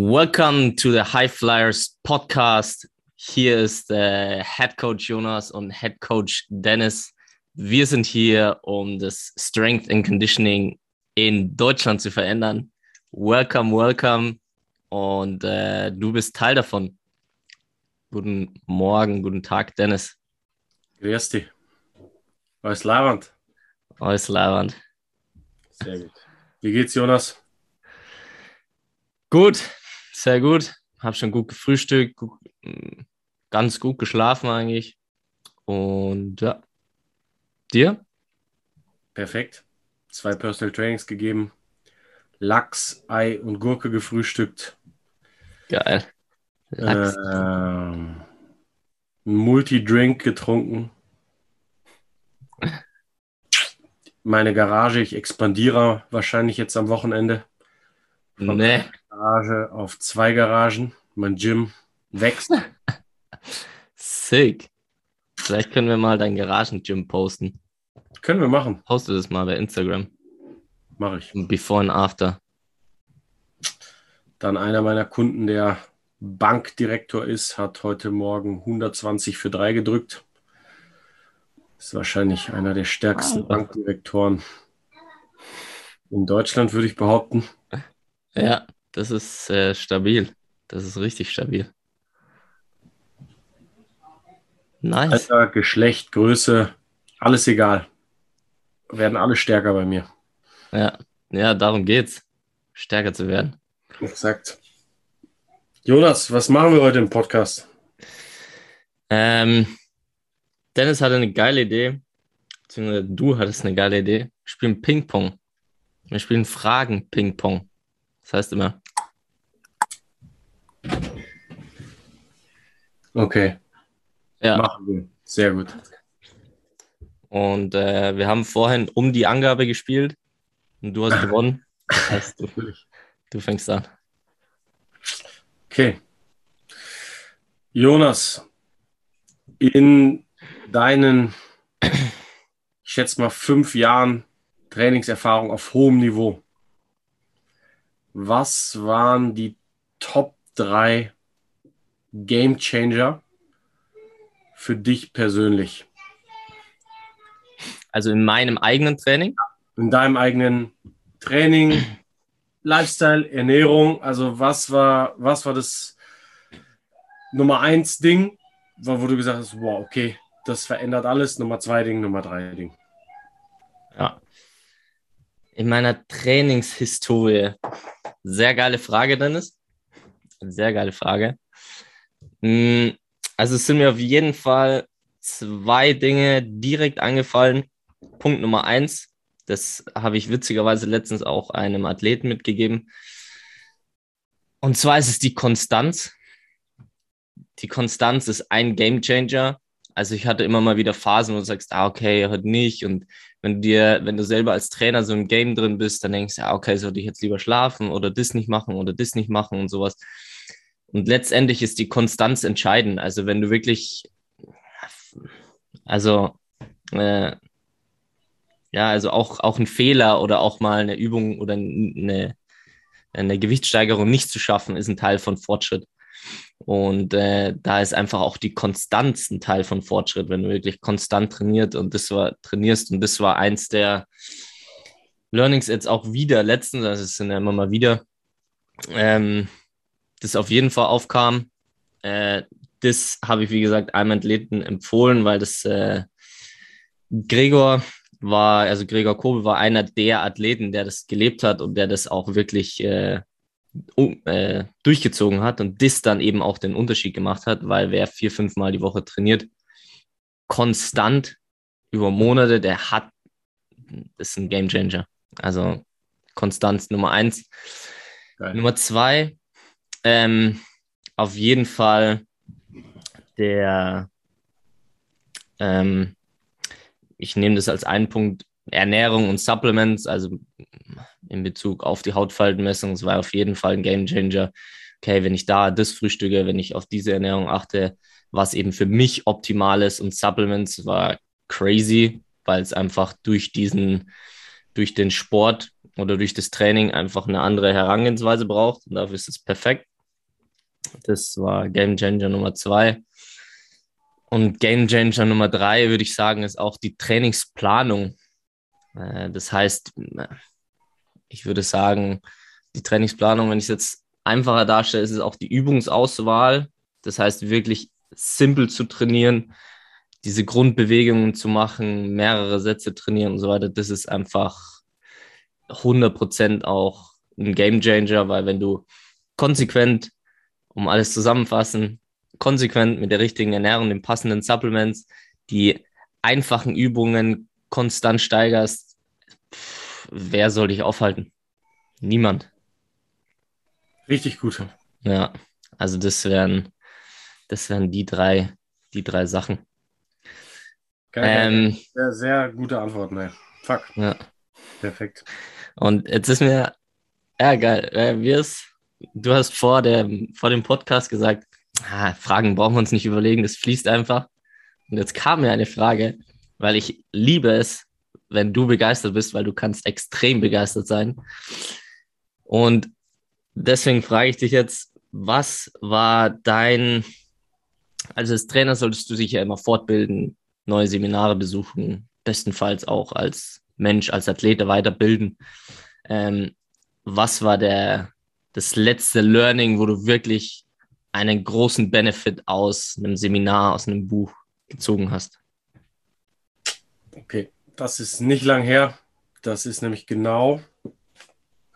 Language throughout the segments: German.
Welcome to the High Flyers Podcast. Hier ist äh, Head Coach Jonas und Head Coach Dennis. Wir sind hier, um das Strength and Conditioning in Deutschland zu verändern. Welcome, welcome. Und äh, du bist Teil davon. Guten Morgen, guten Tag, Dennis. Grüß dich. Alles Leiband. Alles Leiband. Sehr gut. Wie geht's, Jonas? Gut, sehr gut. Hab schon gut gefrühstückt, gut, ganz gut geschlafen eigentlich. Und ja. Dir? Perfekt. Zwei Personal Trainings gegeben. Lachs, Ei und Gurke gefrühstückt. Geil. Lachs. Ähm, Multi-Drink getrunken. Meine Garage, ich expandiere wahrscheinlich jetzt am Wochenende. Nee. Garage auf zwei Garagen. Mein Gym wächst. Sick. Vielleicht können wir mal dein Garagen-Gym posten. Können wir machen. Poste das mal bei Instagram. Mache ich. Before and after. Dann einer meiner Kunden, der Bankdirektor ist, hat heute Morgen 120 für drei gedrückt. Ist wahrscheinlich einer der stärksten. Bankdirektoren in Deutschland, würde ich behaupten. Ja, das ist äh, stabil. Das ist richtig stabil. Nice. Alter, Geschlecht, Größe, alles egal. Werden alle stärker bei mir. Ja, ja, darum geht's. Stärker zu werden. Exakt. Jonas, was machen wir heute im Podcast? Ähm, Dennis hatte eine geile Idee, beziehungsweise du hattest eine geile Idee. Wir spielen Ping-Pong. Wir spielen Fragen-Ping-Pong. Das heißt immer, Okay, ja. machen wir. Sehr gut. Und äh, wir haben vorhin um die Angabe gespielt und du hast gewonnen. Das heißt, du, du fängst an. Okay. Jonas, in deinen, ich schätze mal, fünf Jahren Trainingserfahrung auf hohem Niveau, was waren die Top drei Game Changer für dich persönlich? Also in meinem eigenen Training. In deinem eigenen Training, Lifestyle, Ernährung, also was war, was war das Nummer eins Ding, wo du gesagt hast, wow, okay, das verändert alles. Nummer zwei Ding, Nummer drei Ding. Ja. In meiner Trainingshistorie. Sehr geile Frage, Dennis. Sehr geile Frage. Mm, Also es sind mir auf jeden Fall zwei Dinge direkt angefallen. Punkt Nummer eins, das habe ich witzigerweise letztens auch einem Athleten mitgegeben. Und zwar ist es die Konstanz. Die Konstanz ist ein Game Changer. Also ich hatte immer mal wieder Phasen, wo du sagst, ah, okay, heute nicht. Und wenn du dir, wenn du selber als Trainer so im Game drin bist, dann denkst du, ah, okay, sollte ich jetzt lieber schlafen oder das nicht machen oder das nicht machen und sowas. Und letztendlich ist die Konstanz entscheidend. Also wenn du wirklich, also äh, ja, also auch, auch ein Fehler oder auch mal eine Übung oder eine, eine Gewichtssteigerung nicht zu schaffen, ist ein Teil von Fortschritt. Und äh, da ist einfach auch die Konstanz ein Teil von Fortschritt, wenn du wirklich konstant trainiert und das war trainierst und das war eins der Learnings jetzt auch wieder letztens, also es sind ja immer mal wieder, ähm, das auf jeden Fall aufkam. Äh, das habe ich, wie gesagt, einem Athleten empfohlen, weil das äh, Gregor war, also Gregor Kobel war einer der Athleten, der das gelebt hat und der das auch wirklich äh, um, äh, durchgezogen hat und das dann eben auch den Unterschied gemacht hat, weil wer vier, fünf Mal die Woche trainiert, konstant über Monate, der hat, das ist ein Game Changer. Also Konstanz Nummer eins. Geil. Nummer zwei, ähm, auf jeden Fall der, ähm, ich nehme das als einen Punkt, Ernährung und Supplements, also in Bezug auf die Hautfaltenmessung, es war auf jeden Fall ein Game Changer. Okay, wenn ich da das frühstücke, wenn ich auf diese Ernährung achte, was eben für mich optimal ist und Supplements war crazy, weil es einfach durch diesen, durch den Sport oder durch das Training einfach eine andere Herangehensweise braucht. Und dafür ist es perfekt. Das war Game Changer Nummer zwei. Und Game Changer Nummer drei, würde ich sagen, ist auch die Trainingsplanung. Äh, das heißt, ich würde sagen, die Trainingsplanung, wenn ich es jetzt einfacher darstelle, ist es auch die Übungsauswahl. Das heißt, wirklich simpel zu trainieren, diese Grundbewegungen zu machen, mehrere Sätze trainieren und so weiter. Das ist einfach 100% auch ein Game Changer, weil wenn du konsequent, um alles zusammenfassen, konsequent mit der richtigen Ernährung, den passenden Supplements, die einfachen Übungen konstant steigerst, wer soll dich aufhalten? Niemand. Richtig gut. Ja, also das wären, das wären die drei, die drei Sachen. Geil, ähm, sehr, sehr gute Antwort, ne? Fuck. Ja. Perfekt. Und jetzt ist mir, ja geil, wir es, du hast vor, der, vor dem Podcast gesagt, ah, Fragen brauchen wir uns nicht überlegen, das fließt einfach. Und jetzt kam mir eine Frage, weil ich liebe es, wenn du begeistert bist, weil du kannst extrem begeistert sein. Und deswegen frage ich dich jetzt, was war dein, also als Trainer solltest du dich ja immer fortbilden, neue Seminare besuchen, bestenfalls auch als Mensch, als Athlet weiterbilden. Ähm, was war der, das letzte Learning, wo du wirklich einen großen Benefit aus einem Seminar, aus einem Buch gezogen hast? Okay, das ist nicht lang her. Das ist nämlich genau,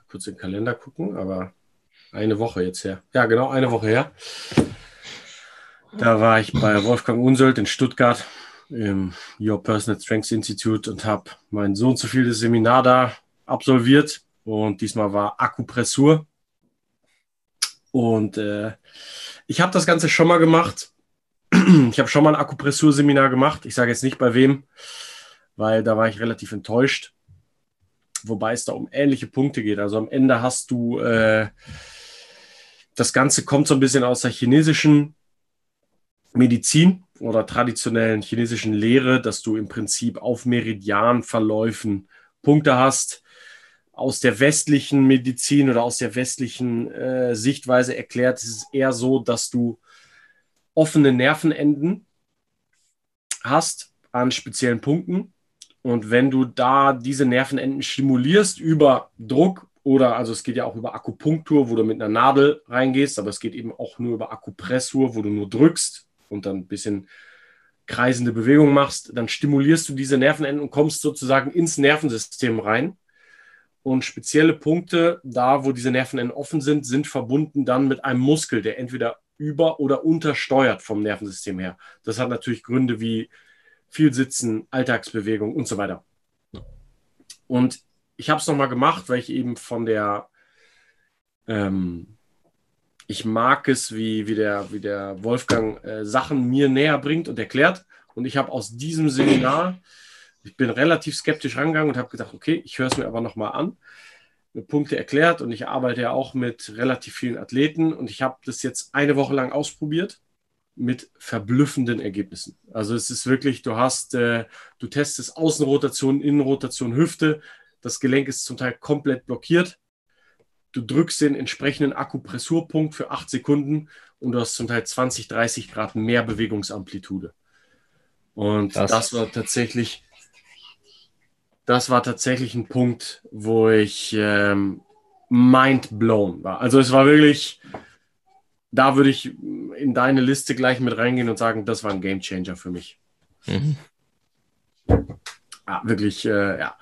kurz den Kalender gucken, aber eine Woche jetzt her. Ja, genau, eine Woche her. Da war ich bei Wolfgang Unsöld in Stuttgart im Your Personal Strengths Institute und habe mein Sohn zu viel Seminar da absolviert. Und diesmal war Akupressur. Und äh, ich habe das Ganze schon mal gemacht. Ich habe schon mal ein Akupressur-Seminar gemacht. Ich sage jetzt nicht bei wem, weil da war ich relativ enttäuscht. Wobei es da um ähnliche Punkte geht. Also am Ende hast du, äh, das Ganze kommt so ein bisschen aus der chinesischen Medizin oder traditionellen chinesischen Lehre, dass du im Prinzip auf Meridianverläufen Punkte hast. Aus der westlichen Medizin oder aus der westlichen äh, Sichtweise erklärt ist es eher so, dass du offene Nervenenden hast an speziellen Punkten. Und wenn du da diese Nervenenden stimulierst über Druck oder, also es geht ja auch über Akupunktur, wo du mit einer Nadel reingehst, aber es geht eben auch nur über Akupressur, wo du nur drückst und dann ein bisschen kreisende Bewegung machst, dann stimulierst du diese Nervenenden und kommst sozusagen ins Nervensystem rein. Und spezielle Punkte, da wo diese Nervenenden offen sind, sind verbunden dann mit einem Muskel, der entweder über- oder untersteuert vom Nervensystem her. Das hat natürlich Gründe wie viel Sitzen, Alltagsbewegung und so weiter. Und ich habe es nochmal gemacht, weil ich eben von der ähm, ich mag es, wie, wie, der, wie der Wolfgang äh, Sachen mir näher bringt und erklärt. Und ich habe aus diesem Seminar, ich bin relativ skeptisch rangegangen und habe gedacht, okay, ich höre es mir aber nochmal an. Mir Punkte erklärt und ich arbeite ja auch mit relativ vielen Athleten und ich habe das jetzt eine Woche lang ausprobiert mit verblüffenden Ergebnissen. Also es ist wirklich, du hast, äh, du testest Außenrotation, Innenrotation, Hüfte. Das Gelenk ist zum Teil komplett blockiert du drückst den entsprechenden Akupressurpunkt für acht Sekunden und du hast zum Teil 20, 30 Grad mehr Bewegungsamplitude. Und das, das war tatsächlich, das war tatsächlich ein Punkt, wo ich ähm, mind blown war. Also es war wirklich, da würde ich in deine Liste gleich mit reingehen und sagen, das war ein Game Changer für mich. Mhm. Ja, wirklich, äh, ja.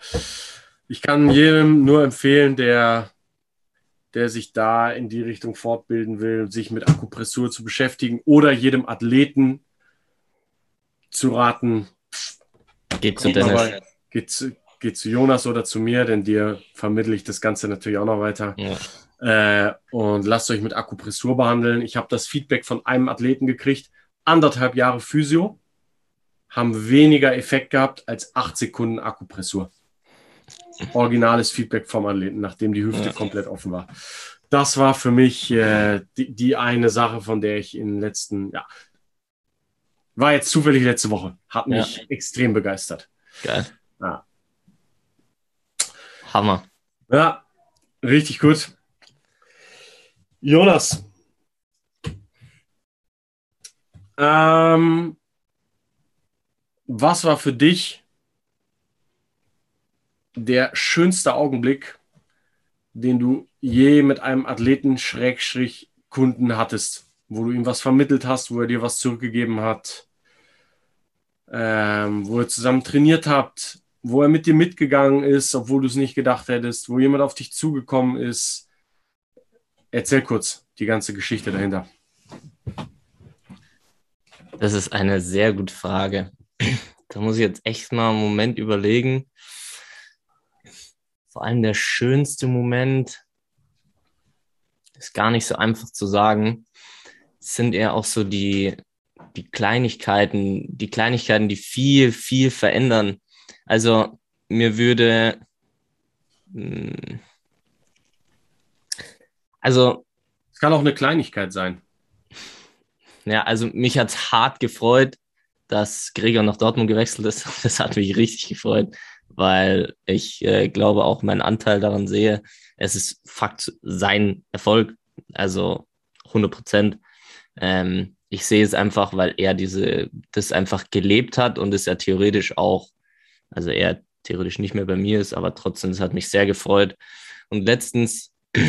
Ich kann jedem nur empfehlen, der der sich da in die Richtung fortbilden will, sich mit Akupressur zu beschäftigen oder jedem Athleten zu raten. Geht zu Dennis. geht, zu, geht zu Jonas oder zu mir, denn dir vermittle ich das Ganze natürlich auch noch weiter. Ja. Äh, und lasst euch mit Akupressur behandeln. Ich habe das Feedback von einem Athleten gekriegt, anderthalb Jahre Physio, haben weniger Effekt gehabt als acht Sekunden Akupressur originales Feedback vom Athleten, nachdem die Hüfte ja. komplett offen war. Das war für mich äh, die, die, eine Sache, von der ich in den letzten, ja, war jetzt zufällig letzte Woche, hat mich ja. extrem begeistert. Geil. Ja. Hammer. Ja, richtig gut. Jonas. Ähm, was war für dich der schönste Augenblick, den du je mit einem Athleten Schrägstrich Kunden hattest, wo du ihm was vermittelt hast, wo er dir was zurückgegeben hat, ähm, wo ihr zusammen trainiert habt, wo er mit dir mitgegangen ist, obwohl du es nicht gedacht hättest, wo jemand auf dich zugekommen ist. Erzähl kurz die ganze Geschichte dahinter. Das ist eine sehr gute Frage. Da muss ich jetzt echt mal einen Moment überlegen. Vor allem der schönste Moment ist gar nicht so einfach zu sagen. Es sind eher auch so die, die Kleinigkeiten, die Kleinigkeiten, die viel, viel verändern. Also mir würde, hm, also. Es kann auch eine Kleinigkeit sein. Ja, also mich hat es hart gefreut, dass Gregor nach Dortmund gewechselt ist. Das hat mich richtig gefreut, weil ich äh, glaube auch meinen Anteil daran sehe. Es ist Fakt sein Erfolg, also 100 Prozent. Ähm, ich sehe es einfach, weil er diese, das einfach gelebt hat und es ja theoretisch auch, also er theoretisch nicht mehr bei mir ist, aber trotzdem, es hat mich sehr gefreut. Und letztens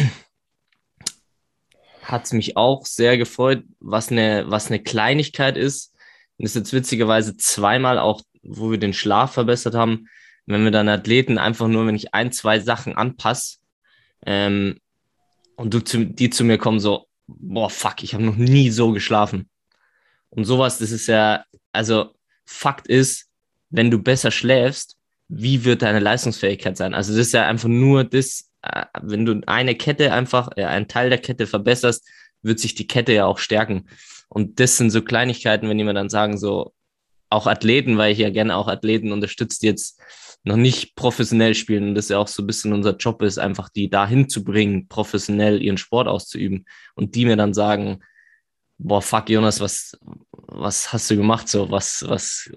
hat es mich auch sehr gefreut, was eine, was eine Kleinigkeit ist. Und das ist jetzt witzigerweise zweimal auch, wo wir den Schlaf verbessert haben, wenn wir dann Athleten einfach nur, wenn ich ein, zwei Sachen anpasse ähm, und du zu, die zu mir kommen, so, boah, fuck, ich habe noch nie so geschlafen. Und sowas, das ist ja, also Fakt ist, wenn du besser schläfst, wie wird deine Leistungsfähigkeit sein? Also das ist ja einfach nur das, äh, wenn du eine Kette einfach, äh, einen Teil der Kette verbesserst, wird sich die Kette ja auch stärken. Und das sind so Kleinigkeiten, wenn jemand dann sagen, so auch Athleten, weil ich ja gerne auch Athleten unterstützt, die jetzt noch nicht professionell spielen und das ja auch so ein bisschen unser Job ist, einfach die dahin zu bringen, professionell ihren Sport auszuüben und die mir dann sagen, boah, fuck Jonas, was, was hast du gemacht so, was, was,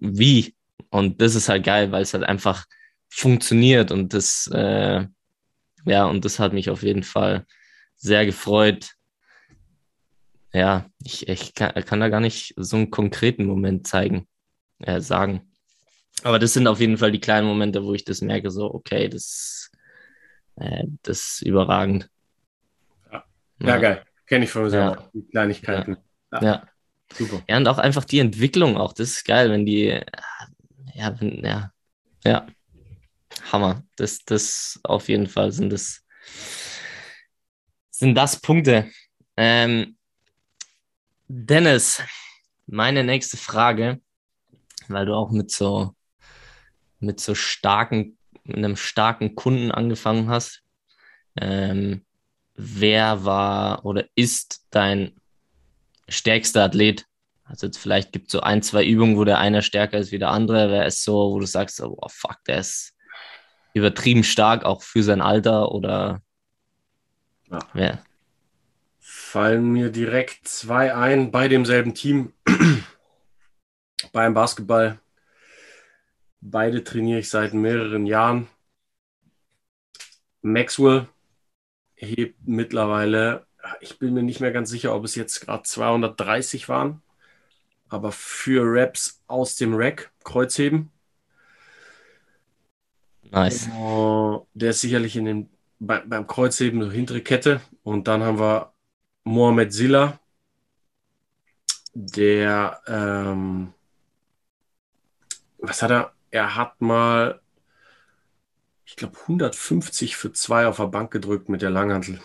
wie? Und das ist halt geil, weil es halt einfach funktioniert und das, äh, ja, und das hat mich auf jeden Fall sehr gefreut. Ja, ich, ich kann, kann da gar nicht so einen konkreten Moment zeigen, äh, sagen. Aber das sind auf jeden Fall die kleinen Momente, wo ich das merke, so, okay, das, äh, das ist überragend. Ja, ja geil. Kenne ich von mir selber. Die Kleinigkeiten. Ja. ja. Super. Ja, und auch einfach die Entwicklung auch. Das ist geil, wenn die, ja, wenn, ja, ja. Hammer. Das, das auf jeden Fall sind das, sind das Punkte. Ähm, Dennis, meine nächste Frage, weil du auch mit so, mit so starken, mit einem starken Kunden angefangen hast. Ähm, wer war oder ist dein stärkster Athlet? Also jetzt vielleicht gibt es so ein, zwei Übungen, wo der eine stärker ist wie der andere. Wer ist so, wo du sagst, oh fuck, der ist übertrieben stark, auch für sein Alter oder ja. wer? Fallen mir direkt zwei ein bei demselben Team, beim Basketball. Beide trainiere ich seit mehreren Jahren. Maxwell hebt mittlerweile, ich bin mir nicht mehr ganz sicher, ob es jetzt gerade 230 waren, aber für Raps aus dem Rack, Kreuzheben. Nice. Uh, der ist sicherlich in den, bei, beim Kreuzheben eine hintere Kette. Und dann haben wir Mohamed Silla, der, ähm, was hat er? Er hat mal ich glaube, 150 für zwei auf der Bank gedrückt mit der Langhantel.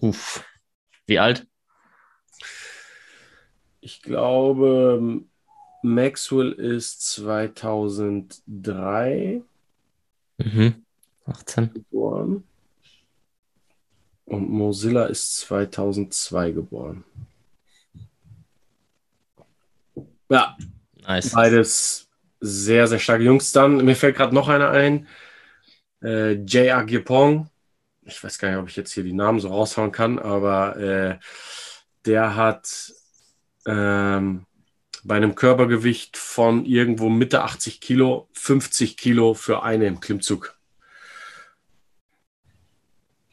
Uff. Wie alt? Ich glaube, Maxwell ist 2003 mhm. 18 geboren. Und Mozilla ist 2002 geboren. Ja, nice. beides sehr, sehr starke Jungs. Dann, mir fällt gerade noch einer ein äh, Jay Agipong. Ich weiß gar nicht, ob ich jetzt hier die Namen so raushauen kann, aber äh, der hat ähm, bei einem Körpergewicht von irgendwo Mitte 80 Kilo 50 Kilo für eine im Klimmzug.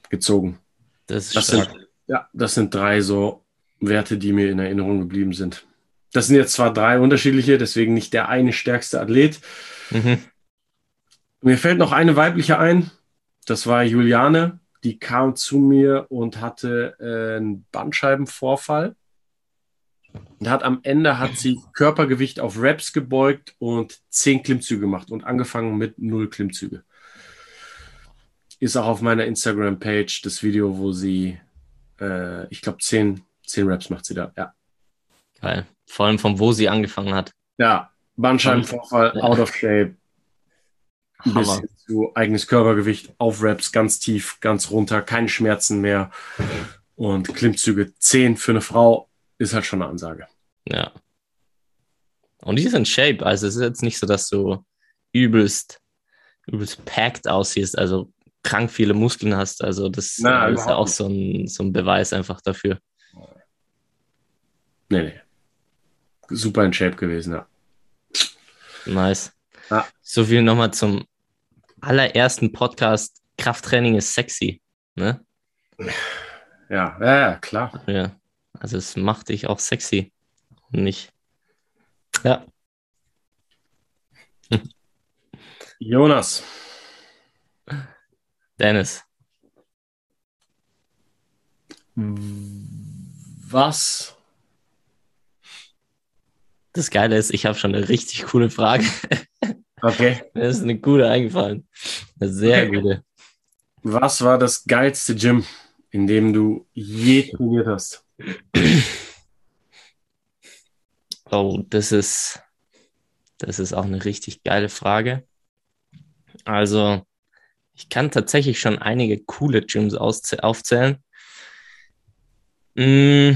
gezogen. Das Das sind, ja, das sind drei so Werte, die mir in Erinnerung geblieben sind. Das sind jetzt zwar drei unterschiedliche, deswegen nicht der eine stärkste Athlet. Mhm. Mir fällt noch eine weibliche ein. Das war Juliane. Die kam zu mir und hatte äh, einen Bandscheibenvorfall. Und hat am Ende hat sie Körpergewicht auf Reps gebeugt und zehn Klimmzüge gemacht und angefangen mit null Klimmzüge. Ist auch auf meiner Instagram-Page das Video, wo sie, äh, ich glaube, zehn, zehn Reps macht sie da. Ja. Geil. Vor allem von wo sie angefangen hat. Ja, Bandscheibenvorfall, Ja. out of shape, Hammer. bisschen zu eigenes Körpergewicht, auf Reps, ganz tief, ganz runter, keine Schmerzen mehr. Und Klimmzüge 10 für eine Frau ist halt schon eine Ansage. Ja. Und die ist in Shape. Also es ist jetzt nicht so, dass du übelst, übelst packed aussiehst, also krank viele Muskeln hast. Also das Na, äh, ist ja auch so ein, so ein Beweis einfach dafür. Nee, nee. Super in Shape gewesen, ja. Nice. Ja. So viel nochmal zum allerersten Podcast. Krafttraining ist sexy. Ne? Ja, ja, ja klar. Ja. Also es macht dich auch sexy. Und nicht. Ja. Jonas, Dennis. was? Das Geile ist, ich habe schon eine richtig coole Frage. Okay. Mir ist eine gute eingefallen. Eine sehr Okay. gute. Was war das geilste Gym, in dem du je trainiert hast? Oh, das ist, das ist auch eine richtig geile Frage. Also, ich kann tatsächlich schon einige coole Gyms aufzählen. Mm.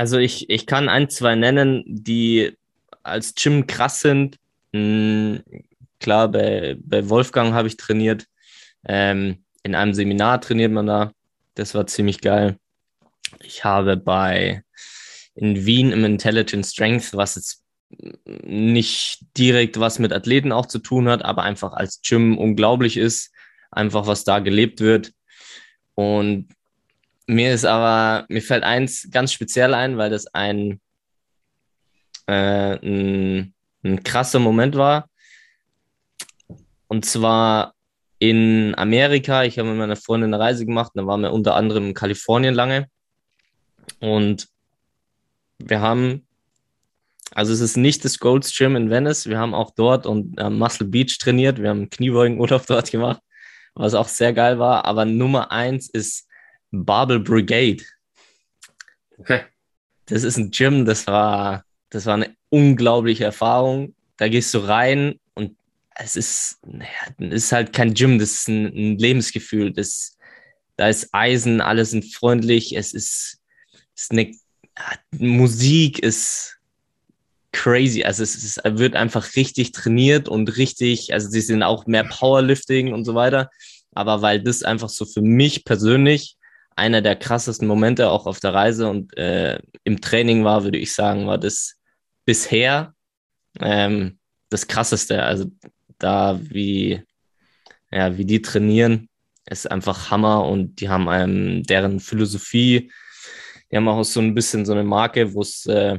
Also, ich, ich kann ein, zwei nennen, die als Gym krass sind. Mm, Klar, bei, bei Wolfgang habe ich trainiert. Ähm, in einem Seminar trainiert man da. Das war ziemlich geil. Ich habe bei in Wien im Intelligent Strength, was jetzt nicht direkt was mit Athleten auch zu tun hat, aber einfach als Gym unglaublich ist, einfach was da gelebt wird. Und mir ist aber, mir fällt eins ganz speziell ein, weil das ein, äh, ein, ein krasser Moment war. Und zwar in Amerika. Ich habe mit meiner Freundin eine Reise gemacht. Da waren wir unter anderem in Kalifornien lange. Und wir haben, also es ist nicht das Gold's Gym in Venice. Wir haben auch dort und äh, Muscle Beach trainiert. Wir haben Kniebeugenurlaub dort gemacht, was auch sehr geil war. Aber Nummer eins ist Barbell Brigade. Okay. Das ist ein Gym, das war, das war eine unglaubliche Erfahrung. Da gehst du rein und es ist, naja, es ist halt kein Gym, das ist ein, ein Lebensgefühl. Das, da ist Eisen, alle sind freundlich, es ist, es ist eine Musik ist crazy. Also es, ist, es wird einfach richtig trainiert und richtig, also sie sind auch mehr Powerlifting und so weiter. Aber weil das einfach so für mich persönlich einer der krassesten Momente auch auf der Reise und äh, im Training war, würde ich sagen, war das bisher ähm, das krasseste. Also da wie, ja, wie die trainieren, ist einfach Hammer und die haben ähm, deren Philosophie, die haben auch so ein bisschen so eine Marke, wo es äh,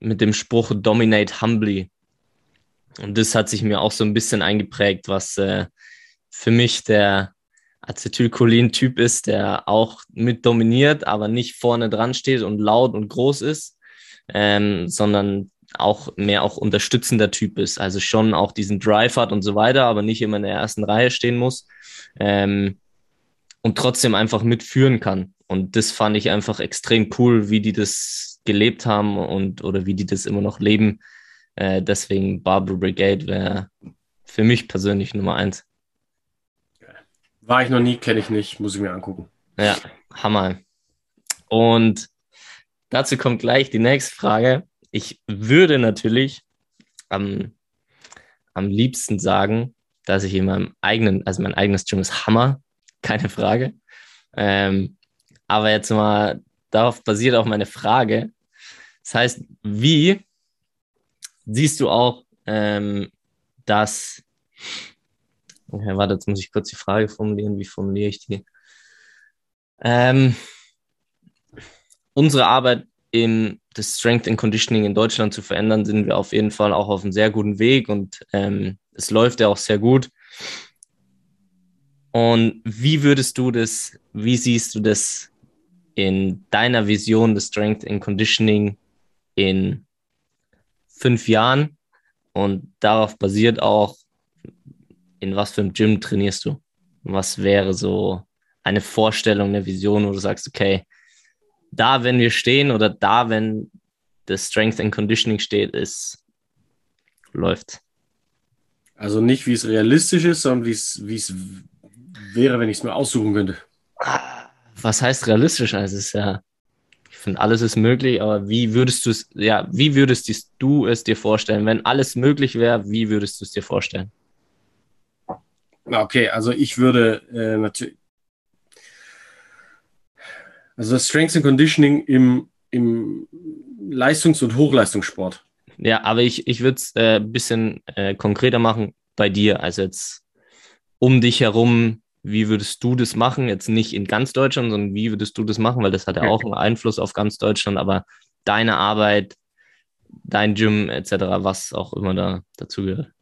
mit dem Spruch Dominate Humbly. Und das hat sich mir auch so ein bisschen eingeprägt, was äh, für mich der Acetylcholin-Typ ist, der auch mit dominiert, aber nicht vorne dran steht und laut und groß ist, ähm, sondern auch mehr auch unterstützender Typ ist. Also schon auch diesen Drive hat und so weiter, aber nicht immer in der ersten Reihe stehen muss. Ähm, und trotzdem einfach mitführen kann. Und das fand ich einfach extrem cool, wie die das gelebt haben und oder wie die das immer noch leben. Äh, deswegen Barbara Brigade wäre für mich persönlich Nummer eins. War ich noch nie, kenne ich nicht, muss ich mir angucken. Ja, Hammer. Und dazu kommt gleich die nächste Frage. Ich würde natürlich am, am liebsten sagen, dass ich in meinem eigenen, also mein eigenes Gym ist Hammer, keine Frage. Ähm, aber jetzt mal, darauf basiert auch meine Frage. Das heißt, wie siehst du auch, ähm, dass Okay, warte, jetzt muss ich kurz die Frage formulieren. Wie formuliere ich die? Ähm, unsere Arbeit im das Strength and Conditioning in Deutschland zu verändern, sind wir auf jeden Fall auch auf einem sehr guten Weg und ähm, es läuft ja auch sehr gut. Und wie würdest du das, wie siehst du das in deiner Vision des Strength and Conditioning in fünf Jahren? Und darauf basiert auch, in was für einem Gym trainierst du? Was wäre so eine Vorstellung, eine Vision, wo du sagst, okay, da, wenn wir stehen oder da, wenn das Strength and Conditioning steht, ist, läuft. Also nicht, wie es realistisch ist, sondern wie es, wie es wäre, wenn ich es mir aussuchen könnte. Was heißt realistisch? Also es ist ja, ich finde, alles ist möglich, aber wie würdest du es, ja, wie würdest du es dir vorstellen? Wenn alles möglich wäre, wie würdest du es dir vorstellen? Okay, also ich würde äh, natürlich, also das Strength and Conditioning im, im Leistungs- und Hochleistungssport. Ja, aber ich, ich würde es äh, ein bisschen äh, konkreter machen bei dir. Also jetzt um dich herum, wie würdest du das machen? Jetzt nicht in ganz Deutschland, sondern wie würdest du das machen? Weil das hat ja auch einen Einfluss auf ganz Deutschland, aber deine Arbeit, dein Gym etc., was auch immer da dazu gehört.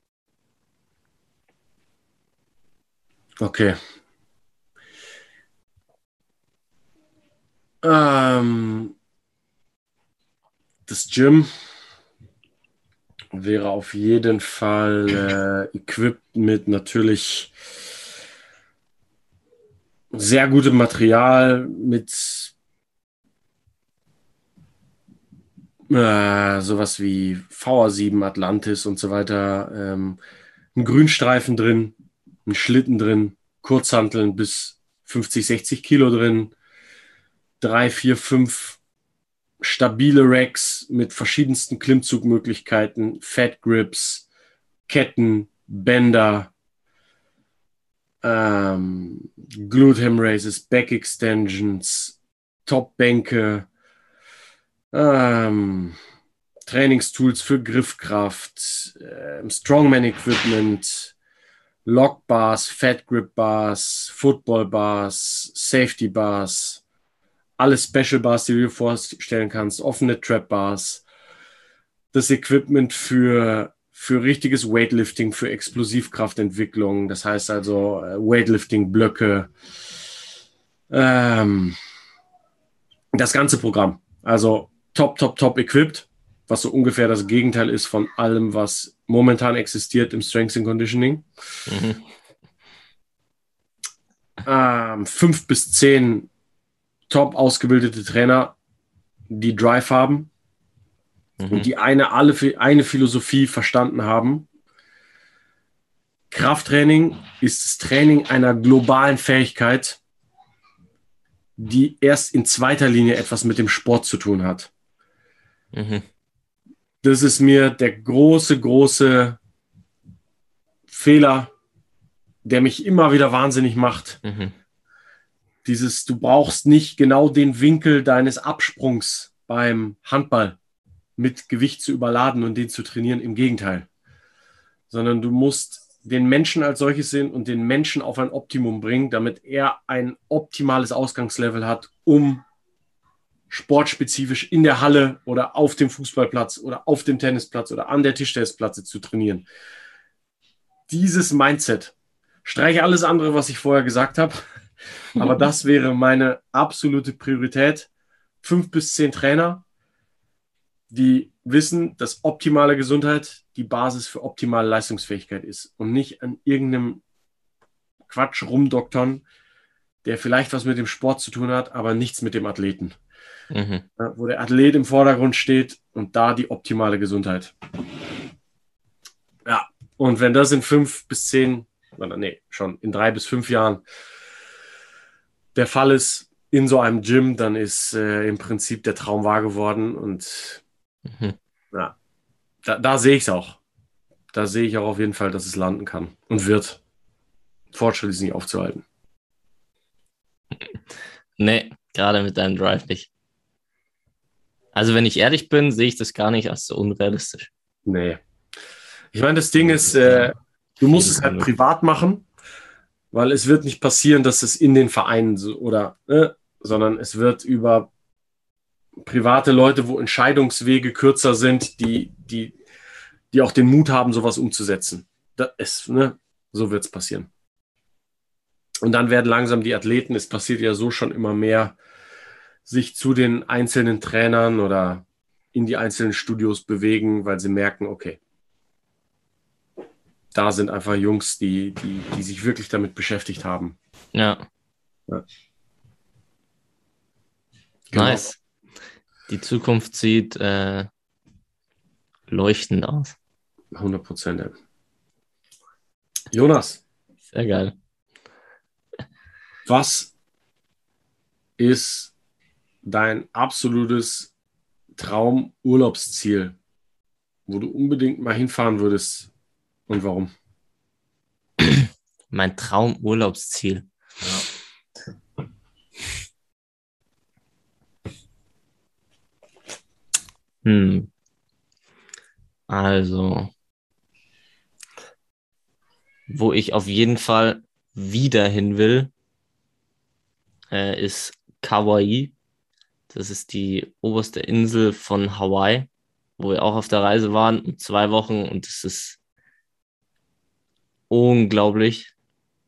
Okay, Ähm, das Gym wäre auf jeden Fall äh, equipped mit natürlich sehr gutem Material, mit äh, sowas wie VR7 Atlantis und so weiter, ähm, ein Grünstreifen drin, ein Schlitten drin, Kurzhanteln bis 50, 60 Kilo drin, drei, vier, fünf stabile Racks mit verschiedensten Klimmzugmöglichkeiten, Fat Grips, Ketten, Bänder, ähm, Glute Ham Raises, Back Extensions, Top-Bänke, ähm, Trainingstools für Griffkraft, äh, Strongman-Equipment, Lock Bars, Fat Grip Bars, Football Bars, Safety Bars, alle Special Bars, die du dir vorstellen kannst, offene Trap Bars, das Equipment für, für richtiges Weightlifting, für Explosivkraftentwicklung, das heißt also äh, Weightlifting-Blöcke, ähm, das ganze Programm. Also top, top, top equipped, was so ungefähr das Gegenteil ist von allem, was momentan existiert im Strength and Conditioning. Mhm. Ähm, fünf bis zehn top ausgebildete Trainer, die Drive haben mhm. und die eine, alle, eine Philosophie verstanden haben. Krafttraining ist das Training einer globalen Fähigkeit, die erst in zweiter Linie etwas mit dem Sport zu tun hat. Mhm. Das ist mir der große, große Fehler, der mich immer wieder wahnsinnig macht. Mhm dieses, du brauchst nicht genau den Winkel deines Absprungs beim Handball mit Gewicht zu überladen und den zu trainieren. Im Gegenteil. Sondern du musst den Menschen als solches sehen und den Menschen auf ein Optimum bringen, damit er ein optimales Ausgangslevel hat, um sportspezifisch in der Halle oder auf dem Fußballplatz oder auf dem Tennisplatz oder an der Tischtennisplatte zu trainieren. Dieses Mindset, streiche alles andere, was ich vorher gesagt habe, aber das wäre meine absolute Priorität. Fünf bis zehn Trainer, die wissen, dass optimale Gesundheit die Basis für optimale Leistungsfähigkeit ist und nicht an irgendeinem Quatsch rumdoktern, der vielleicht was mit dem Sport zu tun hat, aber nichts mit dem Athleten. Mhm. Wo der Athlet im Vordergrund steht und da die optimale Gesundheit. Ja, und wenn das in fünf bis zehn, oder nee, schon in drei bis fünf Jahren der Fall ist in so einem Gym, dann ist äh, im Prinzip der Traum wahr geworden und mhm. ja, da, da sehe ich es auch. Da sehe ich auch auf jeden Fall, dass es landen kann und wird. Fortschritt ist nicht aufzuhalten. Nee, gerade mit deinem Drive nicht. Also, wenn ich ehrlich bin, sehe ich das gar nicht als so unrealistisch. Nee. Ich meine, das Ding ist, äh, du musst es halt privat machen Weil es wird nicht passieren, dass es in den Vereinen so, oder, ne, sondern es wird über private Leute, wo Entscheidungswege kürzer sind, die, die, die auch den Mut haben, sowas umzusetzen. Das ist, ne, so wird es passieren. Und dann werden langsam die Athleten, es passiert ja so schon immer mehr, sich zu den einzelnen Trainern oder in die einzelnen Studios bewegen, weil sie merken, okay, da sind einfach Jungs, die, die, die sich wirklich damit beschäftigt haben. Ja. ja. Genau. Nice. Die Zukunft sieht äh, leuchtend aus. 100 Prozent. Jonas. Sehr geil. Was ist dein absolutes Traumurlaubsziel, wo du unbedingt mal hinfahren würdest und warum? Mein Traumurlaubsziel. Ja. Hm. Also, wo ich auf jeden Fall wieder hin will, äh, ist Kauai. Das ist die oberste Insel von Hawaii, wo wir auch auf der Reise waren, zwei Wochen und es ist unglaublich.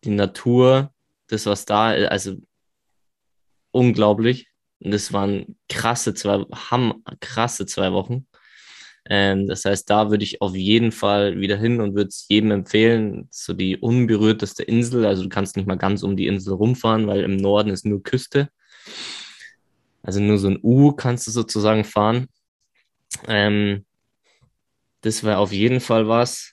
Die Natur, das, was da, also unglaublich. Und das waren krasse zwei, haben krasse zwei Wochen. Ähm, das heißt, da würde ich auf jeden Fall wieder hin und würde es jedem empfehlen. So die unberührteste Insel. Also du kannst nicht mal ganz um die Insel rumfahren, weil im Norden ist nur Küste. Also nur so ein U kannst du sozusagen fahren. Ähm, das wäre auf jeden Fall was.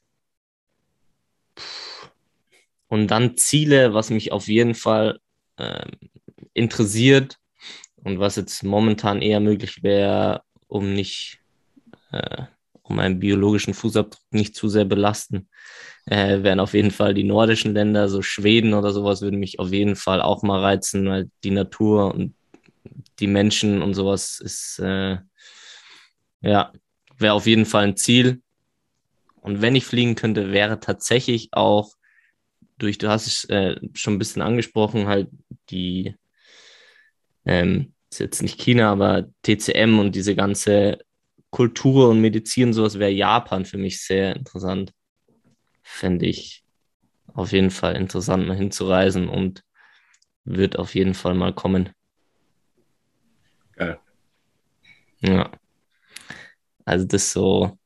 Und dann Ziele, was mich auf jeden Fall ähm, interessiert und was jetzt momentan eher möglich wäre, um nicht, äh, um meinen biologischen Fußabdruck nicht zu sehr belasten, äh, wären auf jeden Fall die nordischen Länder, so Schweden oder sowas, würden mich auf jeden Fall auch mal reizen, weil die Natur und die Menschen und sowas ist, äh, ja, wäre auf jeden Fall ein Ziel. Und wenn ich fliegen könnte, wäre tatsächlich auch durch, du hast es äh, schon ein bisschen angesprochen, halt die, ähm, ist jetzt nicht China, aber TCM und diese ganze Kultur und Medizin, sowas wäre Japan für mich sehr interessant. Fände ich auf jeden Fall interessant, mal hinzureisen und wird auf jeden Fall mal kommen. Geil. Ja. Also das so.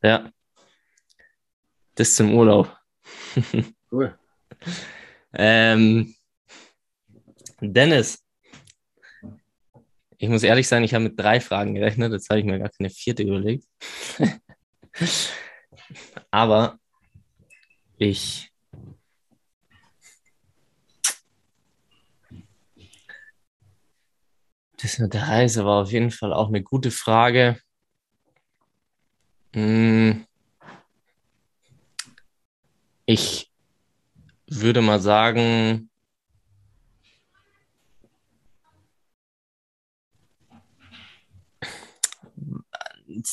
Ja. Das zum Urlaub. Cool. ähm, Dennis, ich muss ehrlich sein, ich habe mit drei Fragen gerechnet. Jetzt habe ich mir gar keine vierte überlegt. Aber ich Das mit der Reise war auf jeden Fall auch eine gute Frage. Hm. Ich würde mal sagen,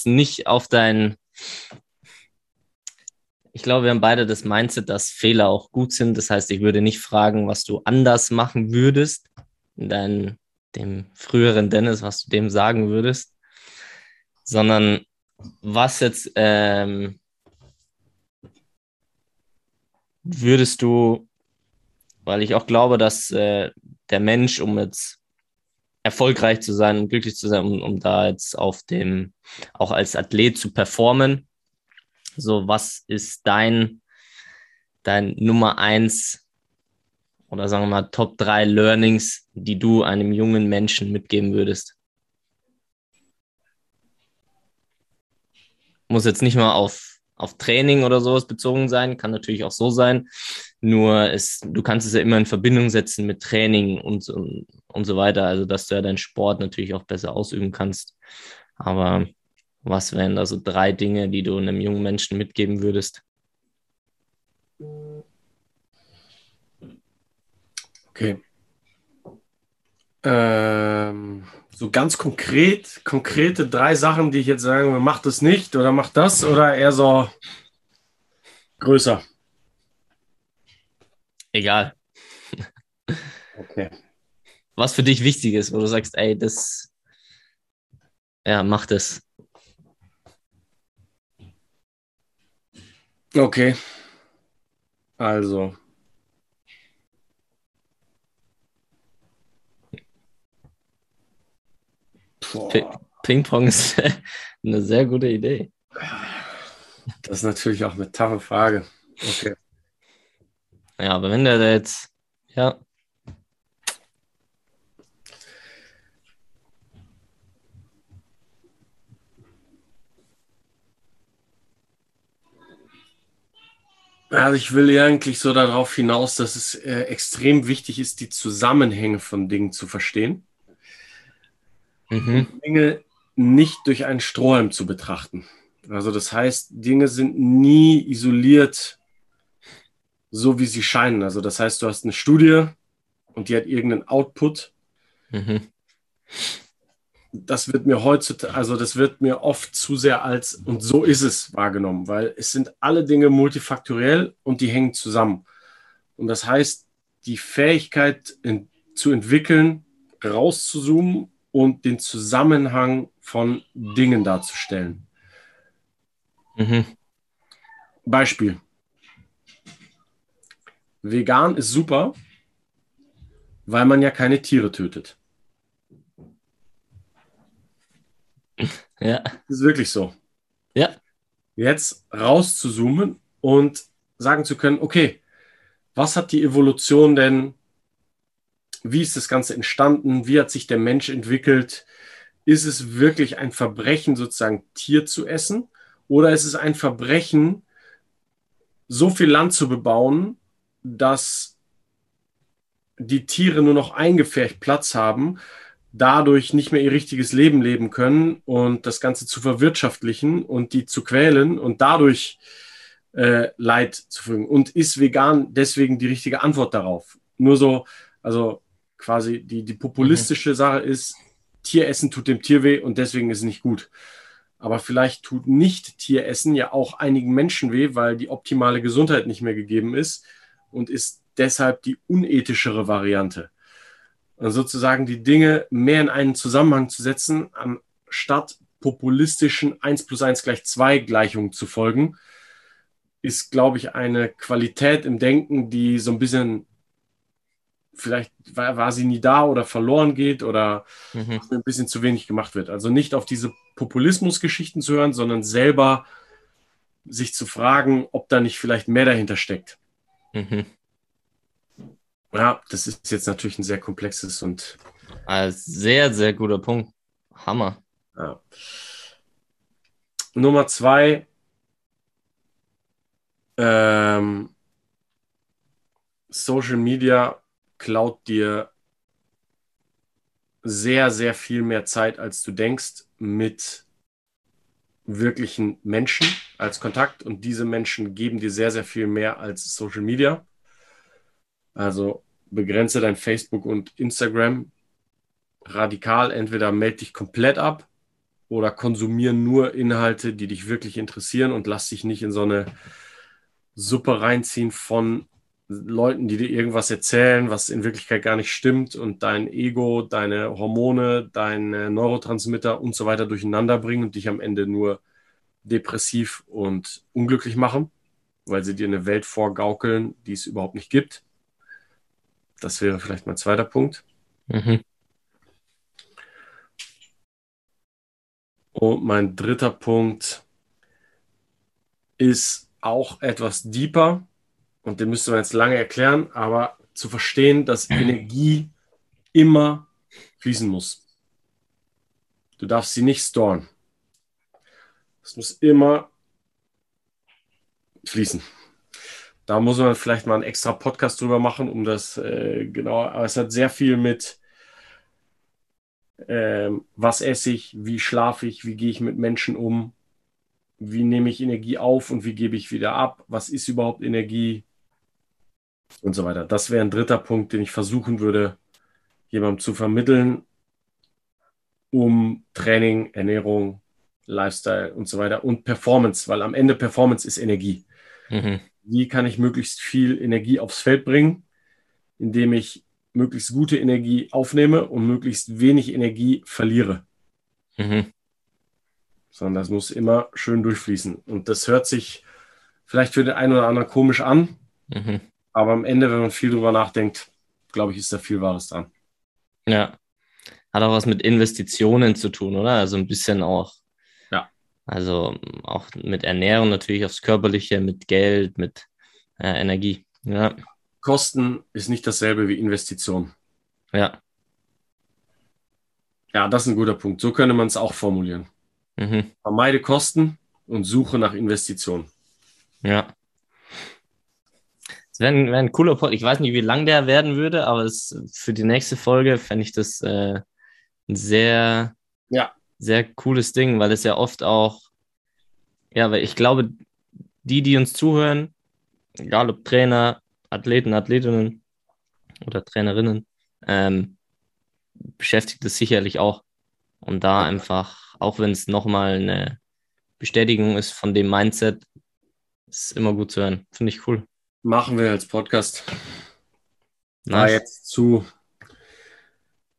nicht auf dein. Ich glaube, wir haben beide das Mindset, dass Fehler auch gut sind. Das heißt, ich würde nicht fragen, was du anders machen würdest in deinem dem früheren Dennis, was du dem sagen würdest, sondern was jetzt ähm, würdest du, weil ich auch glaube, dass äh, der Mensch, um jetzt erfolgreich zu sein und glücklich zu sein, um, um da jetzt auf dem, auch als Athlet zu performen, so was ist dein, dein Nummer eins oder sagen wir mal Top 3 Learnings, die du einem jungen Menschen mitgeben würdest? Muss jetzt nicht mal auf, auf Training oder sowas bezogen sein, kann natürlich auch so sein. Nur es, du kannst es ja immer in Verbindung setzen mit Training und, und, und so weiter, also dass du ja deinen Sport natürlich auch besser ausüben kannst. Aber was wären da so drei Dinge, die du einem jungen Menschen mitgeben würdest? Okay. Ähm, so ganz konkret, konkrete drei Sachen, die ich jetzt sagen würde, mach das nicht oder mach das oder eher so größer? Egal. Okay. Was für dich wichtig ist, wo du sagst, ey, das, ja, mach das. Okay. Also. Boah. Ping-Pong ist eine sehr gute Idee. Das ist natürlich auch eine taffe Frage. Okay. Ja, aber wenn der jetzt, ja. Also ich will eigentlich so darauf hinaus, dass es äh, extrem wichtig ist, die Zusammenhänge von Dingen zu verstehen. Mhm. Dinge nicht durch einen Strohhalm zu betrachten. Also das heißt, Dinge sind nie isoliert, so wie sie scheinen. Also das heißt, du hast eine Studie und die hat irgendeinen Output. Mhm. Das wird mir heutzutage, also das wird mir oft zu sehr als, und so ist es wahrgenommen, weil es sind alle Dinge multifaktoriell und die hängen zusammen. Und das heißt, die Fähigkeit in, zu entwickeln, rauszuzoomen und den Zusammenhang von Dingen darzustellen. Mhm. Beispiel. Vegan ist super, weil man ja keine Tiere tötet. Ja. Das ist wirklich so. Ja. Jetzt rauszuzoomen und sagen zu können, okay, was hat die Evolution denn wie ist das Ganze entstanden? Wie hat sich der Mensch entwickelt? Ist es wirklich ein Verbrechen, sozusagen Tier zu essen? Oder ist es ein Verbrechen, so viel Land zu bebauen, dass die Tiere nur noch eingefärbt Platz haben, dadurch nicht mehr ihr richtiges Leben leben können und das Ganze zu verwirtschaftlichen und die zu quälen und dadurch äh, Leid zu fügen? Und ist vegan deswegen die richtige Antwort darauf? Nur so, also quasi die, die populistische mhm. Sache ist, Tieressen tut dem Tier weh und deswegen ist es nicht gut. Aber vielleicht tut nicht Tieressen ja auch einigen Menschen weh, weil die optimale Gesundheit nicht mehr gegeben ist und ist deshalb die unethischere Variante. Und sozusagen die Dinge mehr in einen Zusammenhang zu setzen, anstatt populistischen 1 plus 1 gleich 2 Gleichungen zu folgen, ist, glaube ich, eine Qualität im Denken, die so ein bisschen vielleicht war, war, sie nie da oder verloren geht oder mhm. ein bisschen zu wenig gemacht wird. Also nicht auf diese Populismusgeschichten zu hören, sondern selber sich zu fragen, ob da nicht vielleicht mehr dahinter steckt. Mhm. Ja, das ist jetzt natürlich ein sehr komplexes und. Ein sehr, sehr guter Punkt. Hammer. Ja. Nummer zwei. Ähm, Social Media klaut dir sehr, sehr viel mehr Zeit, als du denkst, mit wirklichen Menschen als Kontakt. Und diese Menschen geben dir sehr, sehr viel mehr als Social Media. Also begrenze dein Facebook und Instagram radikal. Entweder melde dich komplett ab oder konsumiere nur Inhalte, die dich wirklich interessieren und lass dich nicht in so eine Suppe reinziehen von Leuten, die dir irgendwas erzählen, was in Wirklichkeit gar nicht stimmt und dein Ego, deine Hormone, deine Neurotransmitter und so weiter durcheinander bringen und dich am Ende nur depressiv und unglücklich machen, weil sie dir eine Welt vorgaukeln, die es überhaupt nicht gibt. Das wäre vielleicht mein zweiter Punkt. Mhm. Und mein dritter Punkt ist auch etwas deeper und den müsste man jetzt lange erklären, aber zu verstehen, dass Energie immer fließen muss. Du darfst sie nicht storen. Es muss immer fließen. Da muss man vielleicht mal einen extra Podcast drüber machen, um das äh, genauer. Aber es hat sehr viel mit, äh, was esse ich, wie schlafe ich, wie gehe ich mit Menschen um, wie nehme ich Energie auf und wie gebe ich wieder ab, was ist überhaupt Energie, und so weiter. Das wäre ein dritter Punkt, den ich versuchen würde, jemandem zu vermitteln, um Training, Ernährung, Lifestyle und so weiter und Performance, weil am Ende Performance ist Energie. Mhm. Wie kann ich möglichst viel Energie aufs Feld bringen? indem ich möglichst gute Energie aufnehme und möglichst wenig Energie verliere. Mhm. Sondern das muss immer schön durchfließen. Und das hört sich vielleicht für den einen oder anderen komisch an, Mhm. Aber am Ende, wenn man viel drüber nachdenkt, glaube ich, ist da viel Wahres dran. Ja. Hat auch was mit Investitionen zu tun, oder? Also ein bisschen auch. Ja. Also auch mit Ernährung natürlich aufs Körperliche, mit Geld, mit äh, Energie. Ja. Kosten ist nicht dasselbe wie Investition. Ja. Ja, das ist ein guter Punkt. So könnte man es auch formulieren. Mhm. Vermeide Kosten und suche nach Investitionen. Ja. Es wäre ein, wär ein cooler Pod. Ich weiß nicht, wie lang der werden würde, aber es, für die nächste Folge fände ich das äh, ein sehr, Ja. sehr cooles Ding, weil es ja oft auch, ja, weil ich glaube, die, die uns zuhören, egal ob Trainer, Athleten, Athletinnen oder Trainerinnen, ähm, beschäftigt es sicherlich auch. Und da einfach, auch wenn es nochmal eine Bestätigung ist von dem Mindset, ist immer gut zu hören. Finde ich cool. Machen wir als Podcast. Da Nice. jetzt zu.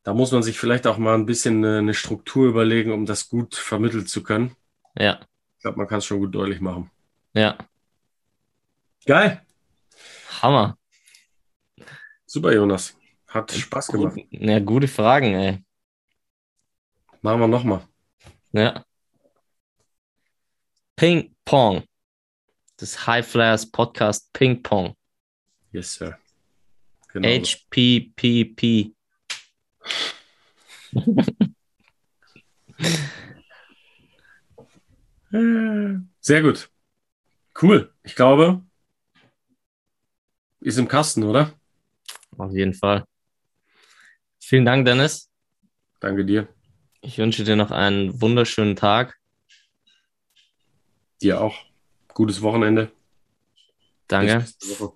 Da muss man sich vielleicht auch mal ein bisschen eine, eine Struktur überlegen, um das gut vermitteln zu können. Ja, Ich glaube, man kann es schon gut deutlich machen. ja. Geil. Hammer. Super, Jonas. Hat Spaß gemacht. Gut, ja, gute Fragen, ey. Machen wir nochmal. Ja. Ping Pong. Das High Flyers Podcast Ping Pong. Yes, Sir. Genau. HPPP. Sehr gut. Cool. Ich glaube, ist im Kasten, oder? Auf jeden Fall. Vielen Dank, Dennis. Danke dir. Ich wünsche dir noch einen wunderschönen Tag. Dir auch. Gutes Wochenende. Danke. Woche.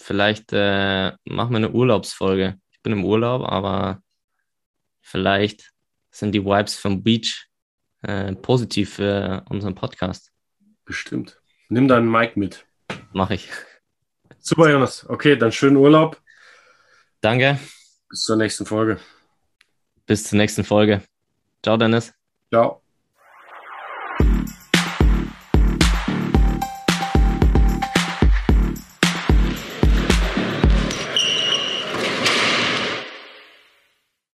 Vielleicht äh, machen wir eine Urlaubsfolge. Ich bin im Urlaub, aber vielleicht sind die Vibes vom Beach äh, positiv für unseren Podcast. Bestimmt. Nimm deinen Mic mit. Mache ich. Super, Jonas. Okay, dann schönen Urlaub. Danke. Bis zur nächsten Folge. Bis zur nächsten Folge. Ciao, Dennis. Ciao.